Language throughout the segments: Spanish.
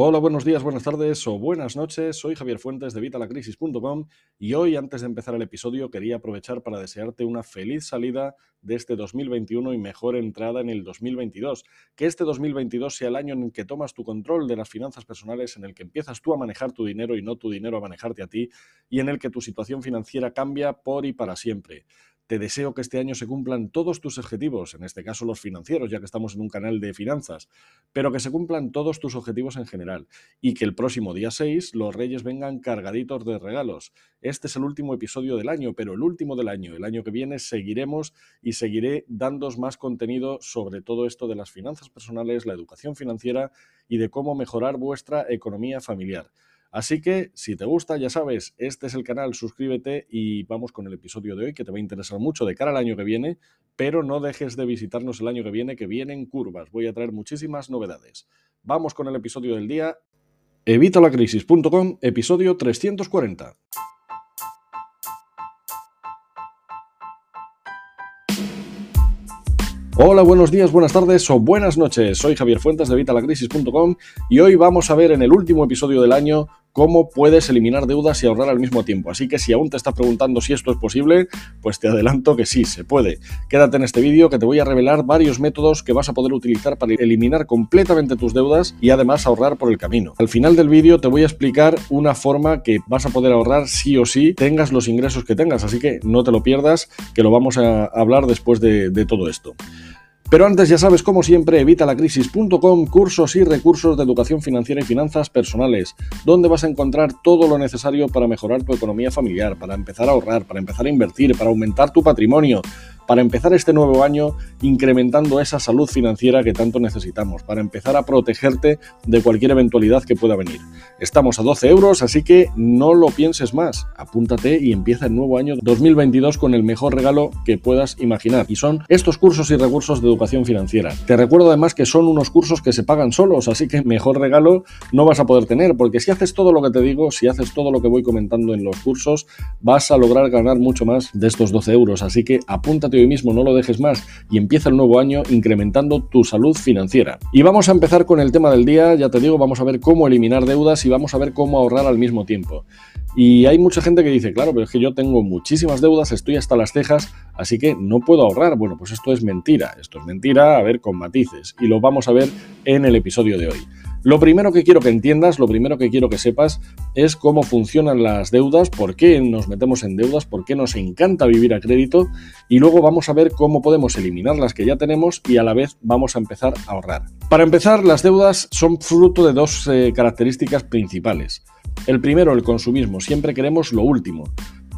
Hola, buenos días, buenas tardes o buenas noches. Soy Javier Fuentes de Vitalacrisis.com y hoy, antes de empezar el episodio, quería aprovechar para desearte una feliz salida de este 2021 y mejor entrada en el 2022. Que este 2022 sea el año en el que tomas tu control de las finanzas personales, en el que empiezas tú a manejar tu dinero y no tu dinero a manejarte a ti, y en el que tu situación financiera cambia por y para siempre. Te deseo que este año se cumplan todos tus objetivos, en este caso los financieros, ya que estamos en un canal de finanzas, pero que se cumplan todos tus objetivos en general y que el próximo día 6 los reyes vengan cargaditos de regalos. Este es el último episodio del año, pero el último del año. El año que viene seguiremos y seguiré dándos más contenido sobre todo esto de las finanzas personales, la educación financiera y de cómo mejorar vuestra economía familiar. Así que, si te gusta, ya sabes, este es el canal, suscríbete y vamos con el episodio de hoy que te va a interesar mucho de cara al año que viene, pero no dejes de visitarnos el año que viene, que vienen curvas. Voy a traer muchísimas novedades. Vamos con el episodio del día. Evitalacrisis.com, episodio 340. Hola, buenos días, buenas tardes o buenas noches. Soy Javier Fuentes de Vitalacrisis.com y hoy vamos a ver en el último episodio del año cómo puedes eliminar deudas y ahorrar al mismo tiempo. Así que si aún te estás preguntando si esto es posible, pues te adelanto que sí, se puede. Quédate en este vídeo que te voy a revelar varios métodos que vas a poder utilizar para eliminar completamente tus deudas y además ahorrar por el camino. Al final del vídeo te voy a explicar una forma que vas a poder ahorrar sí o sí, tengas los ingresos que tengas. Así que no te lo pierdas, que lo vamos a hablar después de, de todo esto. Pero antes ya sabes, como siempre, evitalacrisis.com, cursos y recursos de educación financiera y finanzas personales, donde vas a encontrar todo lo necesario para mejorar tu economía familiar, para empezar a ahorrar, para empezar a invertir, para aumentar tu patrimonio, para empezar este nuevo año incrementando esa salud financiera que tanto necesitamos, para empezar a protegerte de cualquier eventualidad que pueda venir. Estamos a 12 euros, así que no lo pienses más. Apúntate y empieza el nuevo año 2022 con el mejor regalo que puedas imaginar. Y son estos cursos y recursos de educación financiera. Te recuerdo además que son unos cursos que se pagan solos, así que mejor regalo no vas a poder tener, porque si haces todo lo que te digo, si haces todo lo que voy comentando en los cursos, vas a lograr ganar mucho más de estos 12 euros. Así que apúntate hoy mismo, no lo dejes más y empieza el nuevo año incrementando tu salud financiera. Y vamos a empezar con el tema del día, ya te digo, vamos a ver cómo eliminar deudas y vamos a ver cómo ahorrar al mismo tiempo. Y hay mucha gente que dice, claro, pero es que yo tengo muchísimas deudas, estoy hasta las cejas, así que no puedo ahorrar. Bueno, pues esto es mentira, esto es mentira, a ver, con matices. Y lo vamos a ver en el episodio de hoy. Lo primero que quiero que entiendas, lo primero que quiero que sepas es cómo funcionan las deudas, por qué nos metemos en deudas, por qué nos encanta vivir a crédito y luego vamos a ver cómo podemos eliminar las que ya tenemos y a la vez vamos a empezar a ahorrar. Para empezar, las deudas son fruto de dos eh, características principales. El primero, el consumismo. Siempre queremos lo último.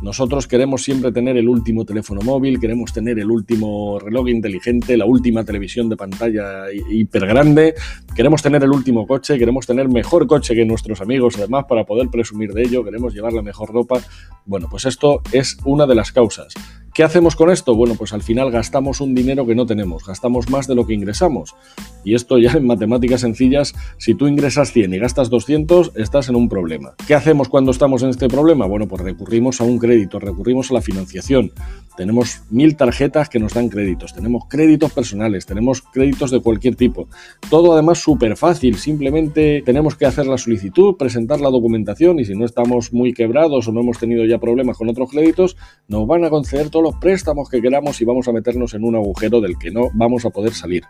Nosotros queremos siempre tener el último teléfono móvil, queremos tener el último reloj inteligente, la última televisión de pantalla hiper grande, queremos tener el último coche, queremos tener mejor coche que nuestros amigos además para poder presumir de ello, queremos llevar la mejor ropa. Bueno, pues esto es una de las causas. ¿Qué hacemos con esto? Bueno, pues al final gastamos un dinero que no tenemos, gastamos más de lo que ingresamos. Y esto ya en matemáticas sencillas, si tú ingresas 100 y gastas 200, estás en un problema. ¿Qué hacemos cuando estamos en este problema? Bueno, pues recurrimos a un crédito, recurrimos a la financiación. Tenemos mil tarjetas que nos dan créditos, tenemos créditos personales, tenemos créditos de cualquier tipo. Todo además súper fácil, simplemente tenemos que hacer la solicitud, presentar la documentación y si no estamos muy quebrados o no hemos tenido ya problemas con otros créditos, nos van a conceder todo los préstamos que queramos y vamos a meternos en un agujero del que no vamos a poder salir.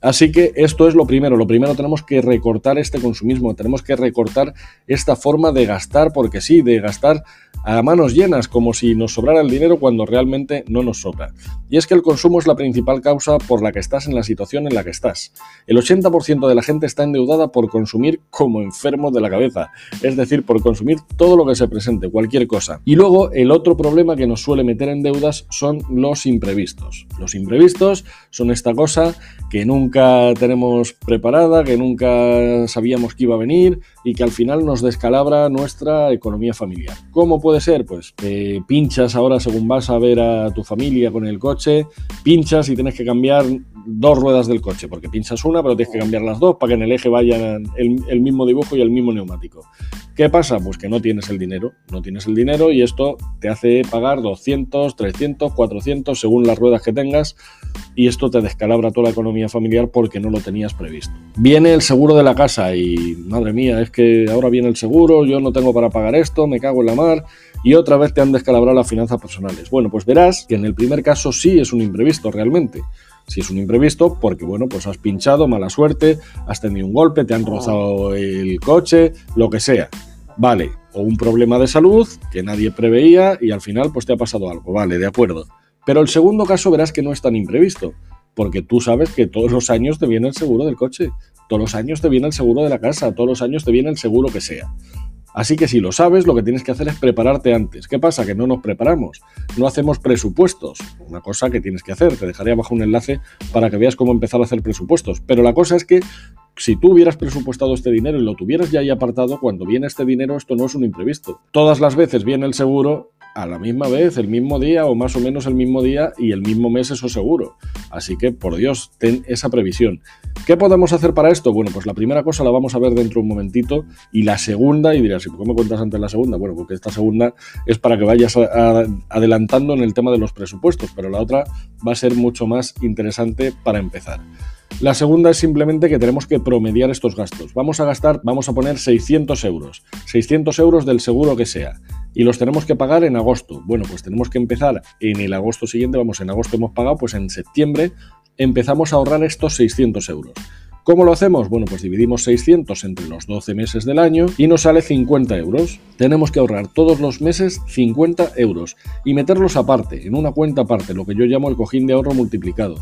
Así que esto es lo primero. Lo primero tenemos que recortar este consumismo, tenemos que recortar esta forma de gastar, porque sí, de gastar a manos llenas, como si nos sobrara el dinero cuando realmente no nos sobra. Y es que el consumo es la principal causa por la que estás en la situación en la que estás. El 80% de la gente está endeudada por consumir como enfermo de la cabeza, es decir, por consumir todo lo que se presente, cualquier cosa. Y luego el otro problema que nos suele meter en deudas son los imprevistos. Los imprevistos son esta cosa que nunca tenemos preparada, que nunca sabíamos que iba a venir y que al final nos descalabra nuestra economía familiar. ¿Cómo ser? Pues pinchas ahora según vas a ver a tu familia con el coche, pinchas y tienes que cambiar dos ruedas del coche, porque pinchas una, pero tienes que cambiar las dos para que en el eje vayan el, el mismo dibujo y el mismo neumático. ¿Qué pasa? Pues que no tienes el dinero, no tienes el dinero y esto te hace pagar 200, 300, 400 según las ruedas que tengas y esto te descalabra toda la economía familiar porque no lo tenías previsto. Viene el seguro de la casa y madre mía, es que ahora viene el seguro, yo no tengo para pagar esto, me cago en la mar y otra vez te han descalabrado las finanzas personales. Bueno, pues verás que en el primer caso sí es un imprevisto realmente. Si es un imprevisto, porque bueno, pues has pinchado, mala suerte, has tenido un golpe, te han rozado el coche, lo que sea. Vale, o un problema de salud que nadie preveía y al final pues te ha pasado algo. Vale, de acuerdo. Pero el segundo caso verás que no es tan imprevisto, porque tú sabes que todos los años te viene el seguro del coche, todos los años te viene el seguro de la casa, todos los años te viene el seguro que sea. Así que si lo sabes, lo que tienes que hacer es prepararte antes. ¿Qué pasa? Que no nos preparamos, no hacemos presupuestos. Una cosa que tienes que hacer, te dejaré abajo un enlace para que veas cómo empezar a hacer presupuestos. Pero la cosa es que si tú hubieras presupuestado este dinero y lo tuvieras ya ahí apartado, cuando viene este dinero esto no es un imprevisto. Todas las veces viene el seguro a la misma vez, el mismo día o más o menos el mismo día y el mismo mes eso seguro. Así que, por Dios, ten esa previsión. ¿Qué podemos hacer para esto? Bueno, pues la primera cosa la vamos a ver dentro de un momentito y la segunda, y dirás, ¿y por qué me cuentas antes la segunda? Bueno, porque esta segunda es para que vayas adelantando en el tema de los presupuestos, pero la otra va a ser mucho más interesante para empezar. La segunda es simplemente que tenemos que promediar estos gastos. Vamos a gastar, vamos a poner 600 euros. 600 euros del seguro que sea. Y los tenemos que pagar en agosto. Bueno, pues tenemos que empezar en el agosto siguiente. Vamos, en agosto hemos pagado, pues en septiembre empezamos a ahorrar estos 600 euros. ¿Cómo lo hacemos? Bueno, pues dividimos 600 entre los 12 meses del año y nos sale 50 euros. Tenemos que ahorrar todos los meses 50 euros y meterlos aparte, en una cuenta aparte, lo que yo llamo el cojín de ahorro multiplicado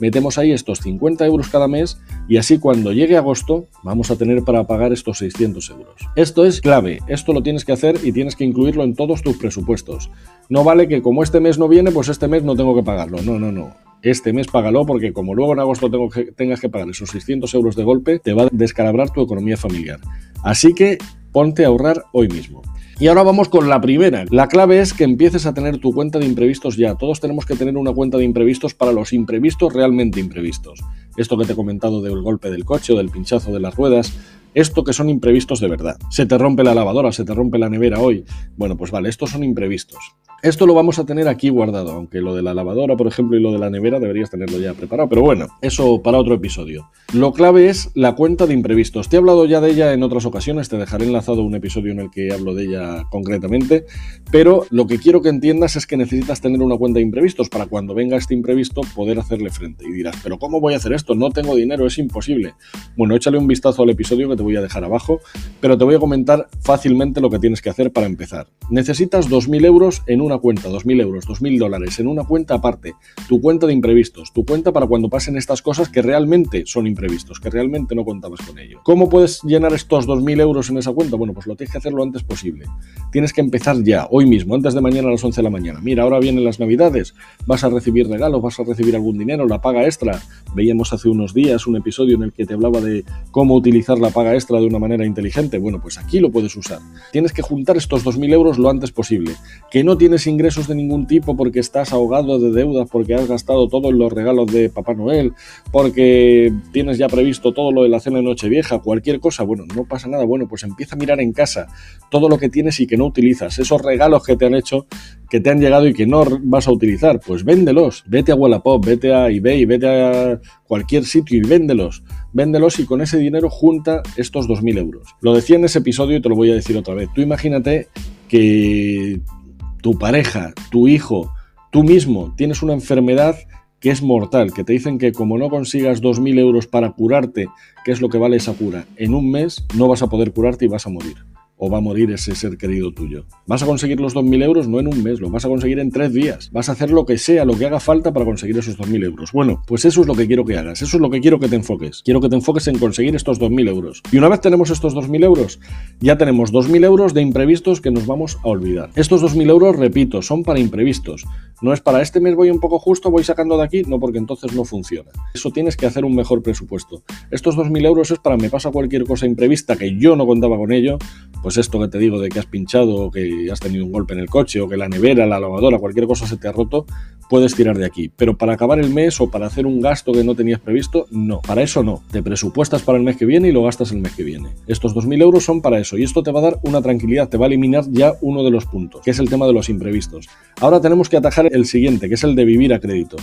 metemos ahí estos 50 euros cada mes y así cuando llegue agosto vamos a tener para pagar estos 600 euros. Esto es clave, esto lo tienes que hacer y tienes que incluirlo en todos tus presupuestos. No vale que como este mes no viene, pues este mes no tengo que pagarlo. No, no, no. Este mes págalo porque como luego en agosto tengo que, tengas que pagar esos 600 euros de golpe, te va a descalabrar tu economía familiar. Así que ponte a ahorrar hoy mismo. Y ahora vamos con la primera. La clave es que empieces a tener tu cuenta de imprevistos ya. Todos tenemos que tener una cuenta de imprevistos para los imprevistos realmente imprevistos. Esto que te he comentado del golpe del coche o del pinchazo de las ruedas, esto que son imprevistos de verdad. Se te rompe la lavadora, se te rompe la nevera hoy. Bueno, pues vale, estos son imprevistos. Esto lo vamos a tener aquí guardado, aunque lo de la lavadora, por ejemplo, y lo de la nevera deberías tenerlo ya preparado. Pero bueno, eso para otro episodio. Lo clave es la cuenta de imprevistos. Te he hablado ya de ella en otras ocasiones, te dejaré enlazado un episodio en el que hablo de ella concretamente, pero lo que quiero que entiendas es que necesitas tener una cuenta de imprevistos para cuando venga este imprevisto poder hacerle frente. Y dirás, pero ¿cómo voy a hacer esto? No tengo dinero, es imposible. Bueno, échale un vistazo al episodio que te voy a dejar abajo, pero te voy a comentar fácilmente lo que tienes que hacer para empezar. Necesitas 2.000 euros en un una cuenta, 2.000 euros, 2.000 dólares, en una cuenta aparte, tu cuenta de imprevistos, tu cuenta para cuando pasen estas cosas que realmente son imprevistos, que realmente no contabas con ello. ¿Cómo puedes llenar estos 2.000 euros en esa cuenta? Bueno, pues lo tienes que hacer lo antes posible. Tienes que empezar ya, hoy mismo, antes de mañana a las 11 de la mañana. Mira, ahora vienen las navidades, vas a recibir regalos, vas a recibir algún dinero, la paga extra. Veíamos hace unos días un episodio en el que te hablaba de cómo utilizar la paga extra de una manera inteligente. Bueno, pues aquí lo puedes usar. Tienes que juntar estos 2.000 euros lo antes posible. Que no tienes ingresos de ningún tipo porque estás ahogado de deudas, porque has gastado todo en los regalos de Papá Noel, porque tienes ya previsto todo lo de la cena de Nochevieja, cualquier cosa, bueno, no pasa nada, bueno, pues empieza a mirar en casa todo lo que tienes y que no utilizas, esos regalos que te han hecho, que te han llegado y que no vas a utilizar, pues véndelos, vete a Wallapop, vete a eBay, vete a cualquier sitio y véndelos, véndelos y con ese dinero junta estos 2.000 euros. Lo decía en ese episodio y te lo voy a decir otra vez, tú imagínate que tu pareja, tu hijo, tú mismo tienes una enfermedad que es mortal, que te dicen que como no consigas 2.000 euros para curarte, que es lo que vale esa cura, en un mes no vas a poder curarte y vas a morir o va a morir ese ser querido tuyo. Vas a conseguir los 2.000 euros no en un mes, lo vas a conseguir en tres días. Vas a hacer lo que sea, lo que haga falta para conseguir esos 2.000 euros. Bueno, pues eso es lo que quiero que hagas, eso es lo que quiero que te enfoques. Quiero que te enfoques en conseguir estos 2.000 euros. Y una vez tenemos estos 2.000 euros, ya tenemos 2.000 euros de imprevistos que nos vamos a olvidar. Estos 2.000 euros, repito, son para imprevistos. No es para este mes voy un poco justo, voy sacando de aquí, no porque entonces no funciona. Eso tienes que hacer un mejor presupuesto. Estos 2.000 euros es para me pasa cualquier cosa imprevista que yo no contaba con ello, pues esto que te digo de que has pinchado o que has tenido un golpe en el coche o que la nevera, la lavadora, cualquier cosa se te ha roto, puedes tirar de aquí. Pero para acabar el mes o para hacer un gasto que no tenías previsto, no. Para eso no. Te presupuestas para el mes que viene y lo gastas el mes que viene. Estos 2.000 euros son para eso y esto te va a dar una tranquilidad, te va a eliminar ya uno de los puntos, que es el tema de los imprevistos. Ahora tenemos que atajar el siguiente, que es el de vivir a crédito.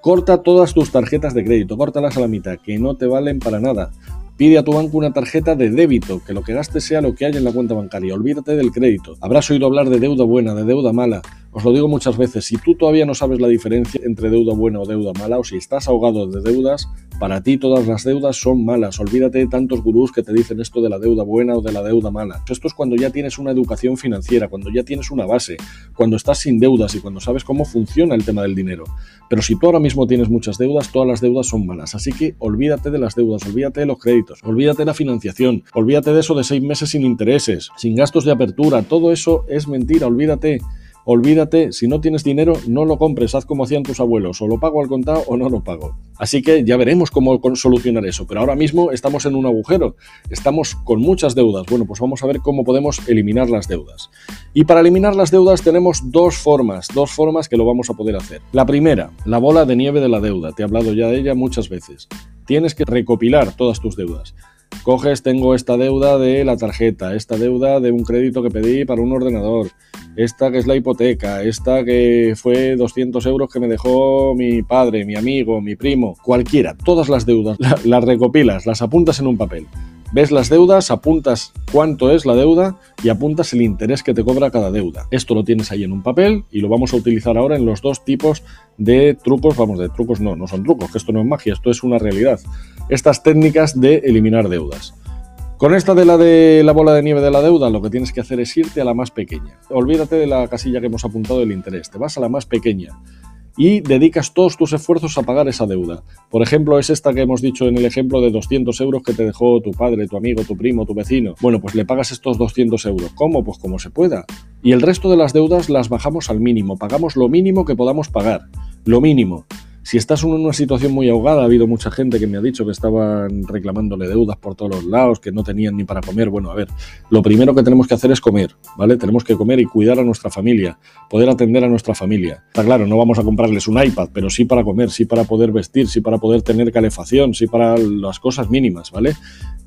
Corta todas tus tarjetas de crédito, córtalas a la mitad, que no te valen para nada. Pide a tu banco una tarjeta de débito, que lo que gastes sea lo que haya en la cuenta bancaria. Olvídate del crédito. Habrás oído hablar de deuda buena, de deuda mala. Os lo digo muchas veces, si tú todavía no sabes la diferencia entre deuda buena o deuda mala, o si estás ahogado de deudas, para ti todas las deudas son malas. Olvídate de tantos gurús que te dicen esto de la deuda buena o de la deuda mala. Esto es cuando ya tienes una educación financiera, cuando ya tienes una base, cuando estás sin deudas y cuando sabes cómo funciona el tema del dinero. Pero si tú ahora mismo tienes muchas deudas, todas las deudas son malas. Así que olvídate de las deudas, olvídate de los créditos, olvídate de la financiación, olvídate de eso de seis meses sin intereses, sin gastos de apertura. Todo eso es mentira, olvídate. Olvídate, si no tienes dinero, no lo compres, haz como hacían tus abuelos, o lo pago al contado o no lo pago. Así que ya veremos cómo solucionar eso, pero ahora mismo estamos en un agujero, estamos con muchas deudas. Bueno, pues vamos a ver cómo podemos eliminar las deudas. Y para eliminar las deudas tenemos dos formas, dos formas que lo vamos a poder hacer. La primera, la bola de nieve de la deuda, te he hablado ya de ella muchas veces. Tienes que recopilar todas tus deudas. Coges, tengo esta deuda de la tarjeta, esta deuda de un crédito que pedí para un ordenador, esta que es la hipoteca, esta que fue 200 euros que me dejó mi padre, mi amigo, mi primo, cualquiera, todas las deudas, las recopilas, las apuntas en un papel. Ves las deudas, apuntas cuánto es la deuda y apuntas el interés que te cobra cada deuda. Esto lo tienes ahí en un papel y lo vamos a utilizar ahora en los dos tipos de trucos, vamos, de trucos no, no son trucos, que esto no es magia, esto es una realidad. Estas técnicas de eliminar deudas. Con esta de la de la bola de nieve de la deuda, lo que tienes que hacer es irte a la más pequeña. Olvídate de la casilla que hemos apuntado del interés, te vas a la más pequeña y dedicas todos tus esfuerzos a pagar esa deuda. Por ejemplo, es esta que hemos dicho en el ejemplo de 200 euros que te dejó tu padre, tu amigo, tu primo, tu vecino. Bueno, pues le pagas estos 200 euros. ¿Cómo? Pues como se pueda. Y el resto de las deudas las bajamos al mínimo, pagamos lo mínimo que podamos pagar. Lo mínimo. Si estás en una situación muy ahogada, ha habido mucha gente que me ha dicho que estaban reclamándole deudas por todos los lados, que no tenían ni para comer. Bueno, a ver, lo primero que tenemos que hacer es comer, ¿vale? Tenemos que comer y cuidar a nuestra familia, poder atender a nuestra familia. Está claro, no vamos a comprarles un iPad, pero sí para comer, sí para poder vestir, sí para poder tener calefacción, sí para las cosas mínimas, ¿vale?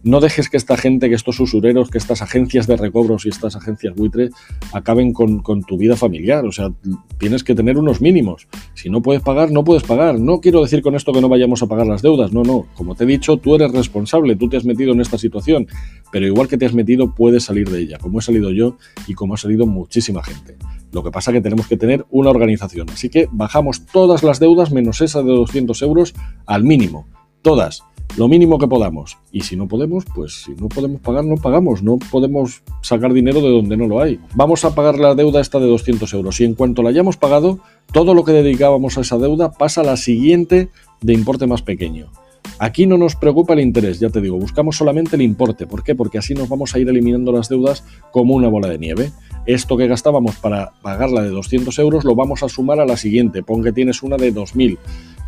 No dejes que esta gente, que estos usureros, que estas agencias de recobros y estas agencias buitre acaben con, con tu vida familiar. O sea, tienes que tener unos mínimos. Si no puedes pagar, no puedes pagar no quiero decir con esto que no vayamos a pagar las deudas, no, no. Como te he dicho, tú eres responsable, tú te has metido en esta situación, pero igual que te has metido, puedes salir de ella, como he salido yo y como ha salido muchísima gente. Lo que pasa es que tenemos que tener una organización. Así que bajamos todas las deudas menos esa de 200 euros al mínimo. Todas lo mínimo que podamos. Y si no podemos, pues si no podemos pagar, no pagamos. No podemos sacar dinero de donde no lo hay. Vamos a pagar la deuda esta de 200 euros. Y en cuanto la hayamos pagado, todo lo que dedicábamos a esa deuda pasa a la siguiente de importe más pequeño. Aquí no nos preocupa el interés, ya te digo, buscamos solamente el importe. ¿Por qué? Porque así nos vamos a ir eliminando las deudas como una bola de nieve. Esto que gastábamos para pagarla de 200 euros lo vamos a sumar a la siguiente. Pon que tienes una de 2.000.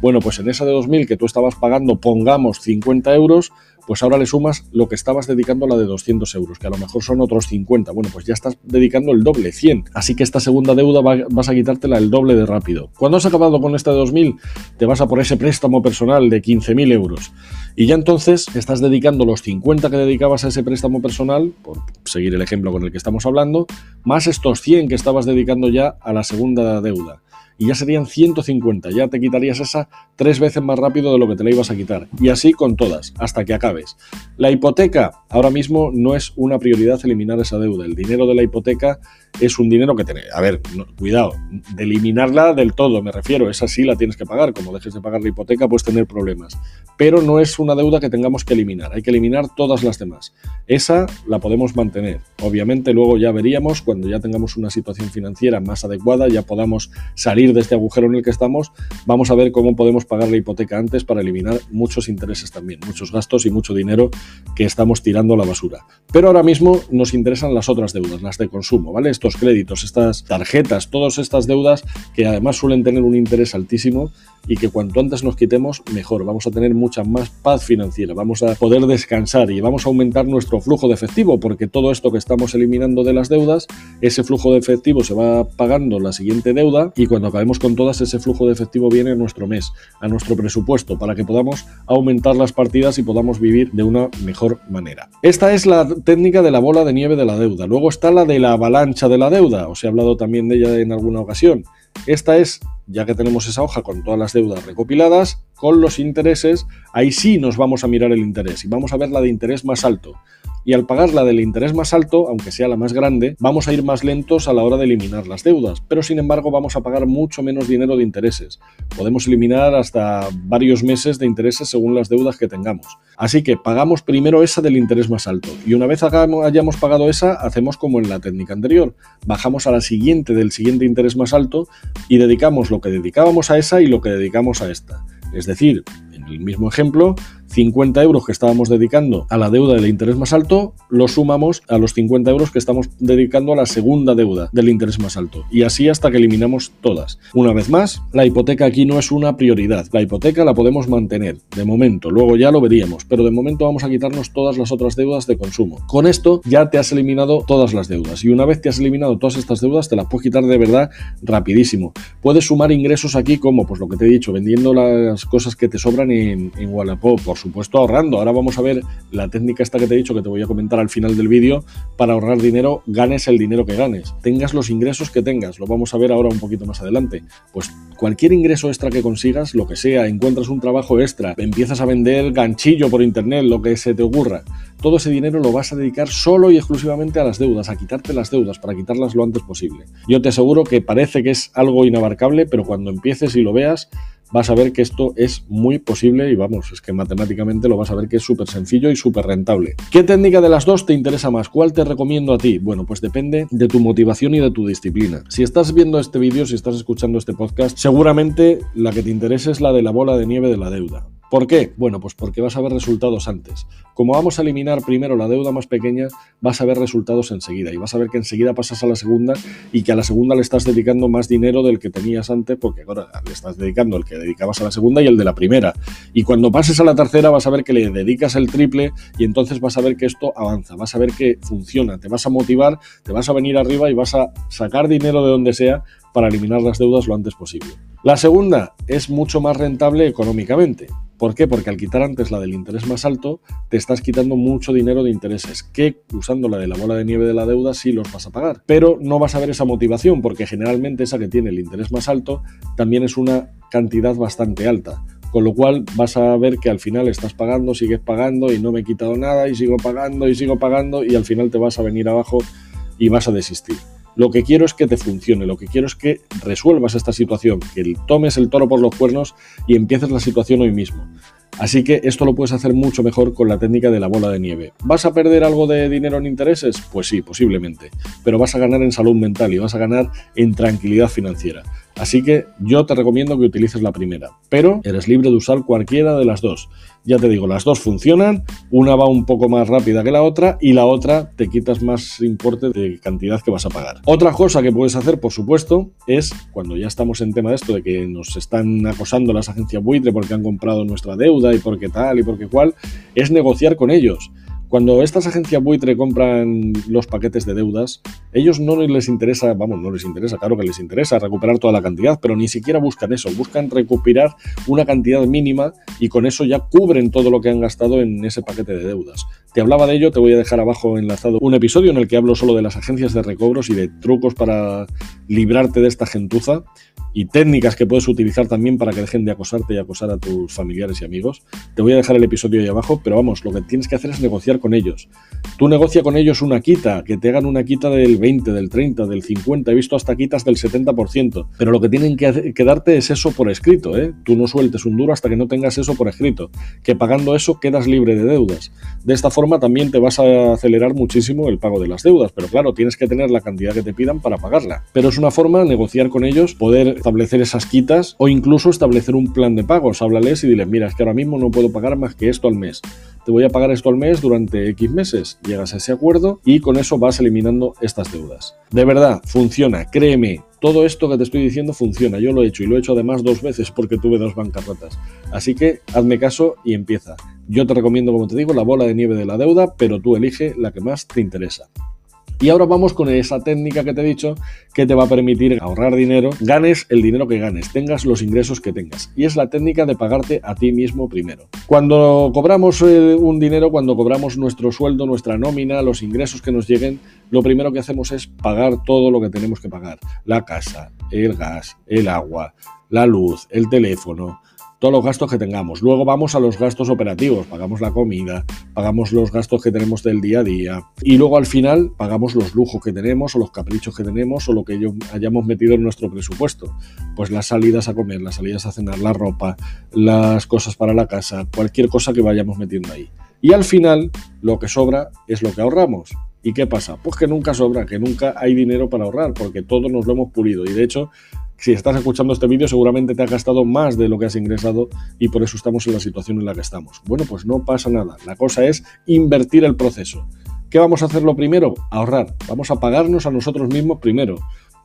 Bueno, pues en esa de 2.000 que tú estabas pagando, pongamos 50 euros, pues ahora le sumas lo que estabas dedicando a la de 200 euros, que a lo mejor son otros 50. Bueno, pues ya estás dedicando el doble, 100. Así que esta segunda deuda vas a quitártela el doble de rápido. Cuando has acabado con esta de 2.000, te vas a por ese préstamo personal de 15.000 euros. Y ya entonces estás dedicando los 50 que dedicabas a ese préstamo personal, por seguir el ejemplo con el que estamos hablando, más estos 100 que estabas dedicando ya a la segunda deuda y ya serían 150. Ya te quitarías esa tres veces más rápido de lo que te la ibas a quitar. Y así con todas, hasta que acabes. La hipoteca, ahora mismo no es una prioridad eliminar esa deuda. El dinero de la hipoteca es un dinero que tiene. A ver, cuidado, de eliminarla del todo, me refiero. Esa sí la tienes que pagar. Como dejes de pagar la hipoteca, puedes tener problemas. Pero no es una deuda que tengamos que eliminar. Hay que eliminar todas las demás. Esa la podemos mantener. Obviamente, luego ya veríamos cuando ya tengamos una situación financiera más adecuada, ya podamos salir de este agujero en el que estamos, vamos a ver cómo podemos pagar la hipoteca antes para eliminar muchos intereses también, muchos gastos y mucho dinero que estamos tirando a la basura. Pero ahora mismo nos interesan las otras deudas, las de consumo, ¿vale? Estos créditos, estas tarjetas, todas estas deudas que además suelen tener un interés altísimo y que cuanto antes nos quitemos, mejor. Vamos a tener mucha más paz financiera, vamos a poder descansar y vamos a aumentar nuestro flujo de efectivo, porque todo esto que estamos eliminando de las deudas, ese flujo de efectivo se va pagando la siguiente deuda y cuando acabemos con todas, ese flujo de efectivo viene a nuestro mes, a nuestro presupuesto, para que podamos aumentar las partidas y podamos vivir de una mejor manera. Esta es la técnica de la bola de nieve de la deuda. Luego está la de la avalancha de la deuda, os he hablado también de ella en alguna ocasión. Esta es, ya que tenemos esa hoja con todas las deudas recopiladas, con los intereses, ahí sí nos vamos a mirar el interés y vamos a ver la de interés más alto y al pagar la del interés más alto, aunque sea la más grande, vamos a ir más lentos a la hora de eliminar las deudas, pero sin embargo vamos a pagar mucho menos dinero de intereses. Podemos eliminar hasta varios meses de intereses según las deudas que tengamos. Así que pagamos primero esa del interés más alto y una vez hayamos pagado esa, hacemos como en la técnica anterior, bajamos a la siguiente del siguiente interés más alto y dedicamos lo que dedicábamos a esa y lo que dedicamos a esta. Es decir, en el mismo ejemplo, 50 euros que estábamos dedicando a la deuda del interés más alto, lo sumamos a los 50 euros que estamos dedicando a la segunda deuda del interés más alto. Y así hasta que eliminamos todas. Una vez más, la hipoteca aquí no es una prioridad. La hipoteca la podemos mantener de momento, luego ya lo veríamos, pero de momento vamos a quitarnos todas las otras deudas de consumo. Con esto ya te has eliminado todas las deudas y una vez te has eliminado todas estas deudas te las puedes quitar de verdad rapidísimo. Puedes sumar ingresos aquí como pues lo que te he dicho, vendiendo las cosas que te sobran en, en Wallapop, por supuesto ahorrando. Ahora vamos a ver la técnica esta que te he dicho que te voy a comentar al final del vídeo para ahorrar dinero, ganes el dinero que ganes, tengas los ingresos que tengas, lo vamos a ver ahora un poquito más adelante. Pues cualquier ingreso extra que consigas, lo que sea, encuentras un trabajo extra, empiezas a vender ganchillo por internet, lo que se te ocurra, todo ese dinero lo vas a dedicar solo y exclusivamente a las deudas, a quitarte las deudas, para quitarlas lo antes posible. Yo te aseguro que parece que es algo inabarcable, pero cuando empieces y lo veas, vas a ver que esto es muy posible y vamos, es que matemáticamente lo vas a ver que es súper sencillo y súper rentable. ¿Qué técnica de las dos te interesa más? ¿Cuál te recomiendo a ti? Bueno, pues depende de tu motivación y de tu disciplina. Si estás viendo este vídeo, si estás escuchando este podcast, seguramente la que te interesa es la de la bola de nieve de la deuda. ¿Por qué? Bueno, pues porque vas a ver resultados antes. Como vamos a eliminar primero la deuda más pequeña, vas a ver resultados enseguida y vas a ver que enseguida pasas a la segunda y que a la segunda le estás dedicando más dinero del que tenías antes porque ahora le estás dedicando el que dedicabas a la segunda y el de la primera. Y cuando pases a la tercera vas a ver que le dedicas el triple y entonces vas a ver que esto avanza, vas a ver que funciona, te vas a motivar, te vas a venir arriba y vas a sacar dinero de donde sea para eliminar las deudas lo antes posible. La segunda es mucho más rentable económicamente. ¿Por qué? Porque al quitar antes la del interés más alto, te estás quitando mucho dinero de intereses, que usando la de la bola de nieve de la deuda sí los vas a pagar. Pero no vas a ver esa motivación, porque generalmente esa que tiene el interés más alto también es una cantidad bastante alta. Con lo cual vas a ver que al final estás pagando, sigues pagando y no me he quitado nada y sigo pagando y sigo pagando y al final te vas a venir abajo y vas a desistir. Lo que quiero es que te funcione, lo que quiero es que resuelvas esta situación, que tomes el toro por los cuernos y empieces la situación hoy mismo. Así que esto lo puedes hacer mucho mejor con la técnica de la bola de nieve. ¿Vas a perder algo de dinero en intereses? Pues sí, posiblemente. Pero vas a ganar en salud mental y vas a ganar en tranquilidad financiera. Así que yo te recomiendo que utilices la primera, pero eres libre de usar cualquiera de las dos. Ya te digo, las dos funcionan, una va un poco más rápida que la otra y la otra te quitas más importe de cantidad que vas a pagar. Otra cosa que puedes hacer, por supuesto, es cuando ya estamos en tema de esto, de que nos están acosando las agencias buitre porque han comprado nuestra deuda y porque tal y porque cual, es negociar con ellos. Cuando estas agencias buitre compran los paquetes de deudas, ellos no les interesa, vamos, no les interesa, claro que les interesa recuperar toda la cantidad, pero ni siquiera buscan eso, buscan recuperar una cantidad mínima y con eso ya cubren todo lo que han gastado en ese paquete de deudas. Te hablaba de ello, te voy a dejar abajo enlazado un episodio en el que hablo solo de las agencias de recobros y de trucos para librarte de esta gentuza y técnicas que puedes utilizar también para que dejen de acosarte y acosar a tus familiares y amigos. Te voy a dejar el episodio ahí abajo, pero vamos, lo que tienes que hacer es negociar con ellos. Tú negocia con ellos una quita, que te hagan una quita del 20, del 30, del 50, he visto hasta quitas del 70%, pero lo que tienen que, darte es eso por escrito, ¿eh? Tú no sueltes un duro hasta que no tengas eso por escrito, que pagando eso quedas libre de deudas. De esta forma también te vas a acelerar muchísimo el pago de las deudas, pero claro, tienes que tener la cantidad que te pidan para pagarla. Pero es una forma de negociar con ellos, poder establecer esas quitas o incluso establecer un plan de pagos. Háblales y diles, mira, es que ahora mismo no puedo pagar más que esto al mes. Te voy a pagar esto al mes durante X meses. Llegas a ese acuerdo y con eso vas eliminando estas deudas. De verdad, funciona, créeme. Todo esto que te estoy diciendo funciona. Yo lo he hecho y lo he hecho además dos veces porque tuve dos bancarrotas. Así que hazme caso y empieza. Yo te recomiendo, como te digo, la bola de nieve de la deuda, pero tú elige la que más te interesa. Y ahora vamos con esa técnica que te he dicho que te va a permitir ahorrar dinero, ganes el dinero que ganes, tengas los ingresos que tengas. Y es la técnica de pagarte a ti mismo primero. Cuando cobramos eh, un dinero, cuando cobramos nuestro sueldo, nuestra nómina, los ingresos que nos lleguen, lo primero que hacemos es pagar todo lo que tenemos que pagar. La casa, el gas, el agua, la luz, el teléfono, todos los gastos que tengamos. Luego vamos a los gastos operativos, pagamos la comida, pagamos los gastos que tenemos del día a día y luego al final pagamos los lujos que tenemos o los caprichos que tenemos o lo que hayamos metido en nuestro presupuesto. Pues las salidas a comer, las salidas a cenar, la ropa, las cosas para la casa, cualquier cosa que vayamos metiendo ahí. Y al final lo que sobra es lo que ahorramos. ¿Y qué pasa? Pues que nunca sobra, que nunca hay dinero para ahorrar, porque todos nos lo hemos pulido. Y de hecho, si estás escuchando este vídeo seguramente te ha gastado más de lo que has ingresado y por eso estamos en la situación en la que estamos. Bueno, pues no pasa nada. La cosa es invertir el proceso. ¿Qué vamos a hacer lo primero? Ahorrar. Vamos a pagarnos a nosotros mismos primero.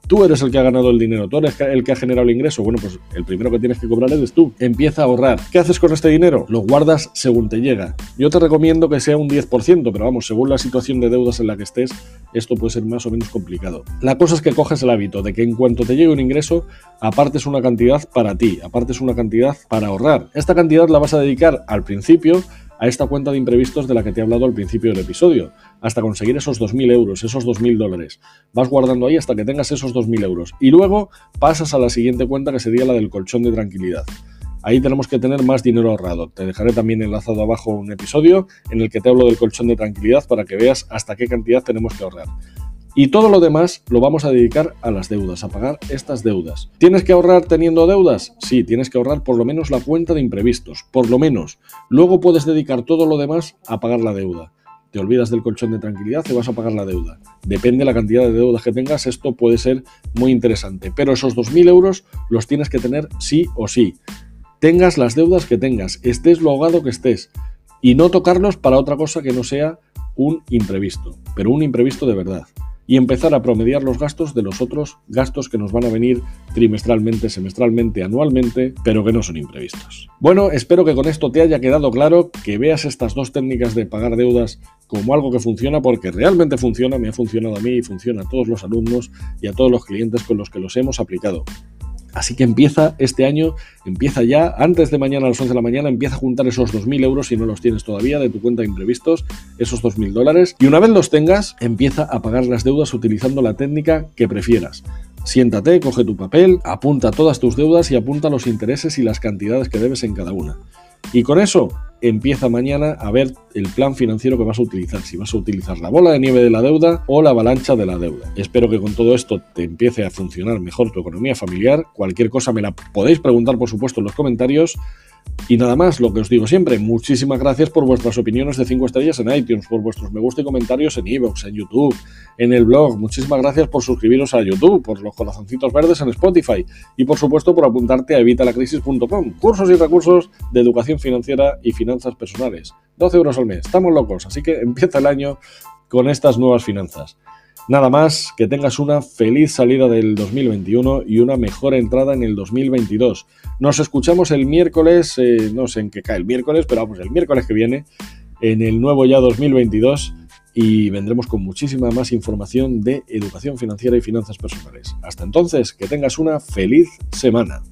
Tú eres el que ha ganado el dinero, tú eres el que ha generado el ingreso. Bueno, pues el primero que tienes que cobrar eres tú. Empieza a ahorrar. ¿Qué haces con este dinero? Lo guardas según te llega. Yo te recomiendo que sea un 10%, pero vamos, según la situación de deudas en la que estés, esto puede ser más o menos complicado. La cosa es que coges el hábito de que en cuanto te llegue un ingreso, apartes una cantidad para ti, apartes una cantidad para ahorrar. Esta cantidad la vas a dedicar al principio a esta cuenta de imprevistos de la que te he hablado al principio del episodio, hasta conseguir esos 2.000 euros, esos 2.000 dólares. Vas guardando ahí hasta que tengas esos 2.000 euros. Y luego pasas a la siguiente cuenta que sería la del colchón de tranquilidad. Ahí tenemos que tener más dinero ahorrado. Te dejaré también enlazado abajo un episodio en el que te hablo del colchón de tranquilidad para que veas hasta qué cantidad tenemos que ahorrar. Y todo lo demás lo vamos a dedicar a las deudas, a pagar estas deudas. ¿Tienes que ahorrar teniendo deudas? Sí, tienes que ahorrar por lo menos la cuenta de imprevistos, por lo menos. Luego puedes dedicar todo lo demás a pagar la deuda. Te olvidas del colchón de tranquilidad y vas a pagar la deuda. Depende de la cantidad de deudas que tengas, esto puede ser muy interesante. Pero esos 2.000 euros los tienes que tener sí o sí. Tengas las deudas que tengas, estés lo ahogado que estés. Y no tocarlos para otra cosa que no sea un imprevisto, pero un imprevisto de verdad y empezar a promediar los gastos de los otros gastos que nos van a venir trimestralmente, semestralmente, anualmente, pero que no son imprevistos. Bueno, espero que con esto te haya quedado claro, que veas estas dos técnicas de pagar deudas como algo que funciona porque realmente funciona, me ha funcionado a mí y funciona a todos los alumnos y a todos los clientes con los que los hemos aplicado. Así que empieza este año, empieza ya, antes de mañana a las 11 de la mañana, empieza a juntar esos 2.000 euros si no los tienes todavía de tu cuenta de imprevistos, esos 2.000 dólares. Y una vez los tengas, empieza a pagar las deudas utilizando la técnica que prefieras. Siéntate, coge tu papel, apunta todas tus deudas y apunta los intereses y las cantidades que debes en cada una. Y con eso empieza mañana a ver el plan financiero que vas a utilizar, si vas a utilizar la bola de nieve de la deuda o la avalancha de la deuda. Espero que con todo esto te empiece a funcionar mejor tu economía familiar. Cualquier cosa me la podéis preguntar, por supuesto, en los comentarios. Y nada más, lo que os digo siempre, muchísimas gracias por vuestras opiniones de 5 estrellas en iTunes, por vuestros me gusta y comentarios en iVoox, en YouTube, en el blog. Muchísimas gracias por suscribiros a YouTube, por los corazoncitos verdes en Spotify y por supuesto por apuntarte a evitalacrisis.com, cursos y recursos de educación financiera y finanzas personales. 12 euros al mes, estamos locos, así que empieza el año con estas nuevas finanzas. Nada más, que tengas una feliz salida del 2021 y una mejor entrada en el 2022. Nos escuchamos el miércoles, eh, no sé en qué cae el miércoles, pero vamos, el miércoles que viene, en el nuevo ya 2022 y vendremos con muchísima más información de educación financiera y finanzas personales. Hasta entonces, que tengas una feliz semana.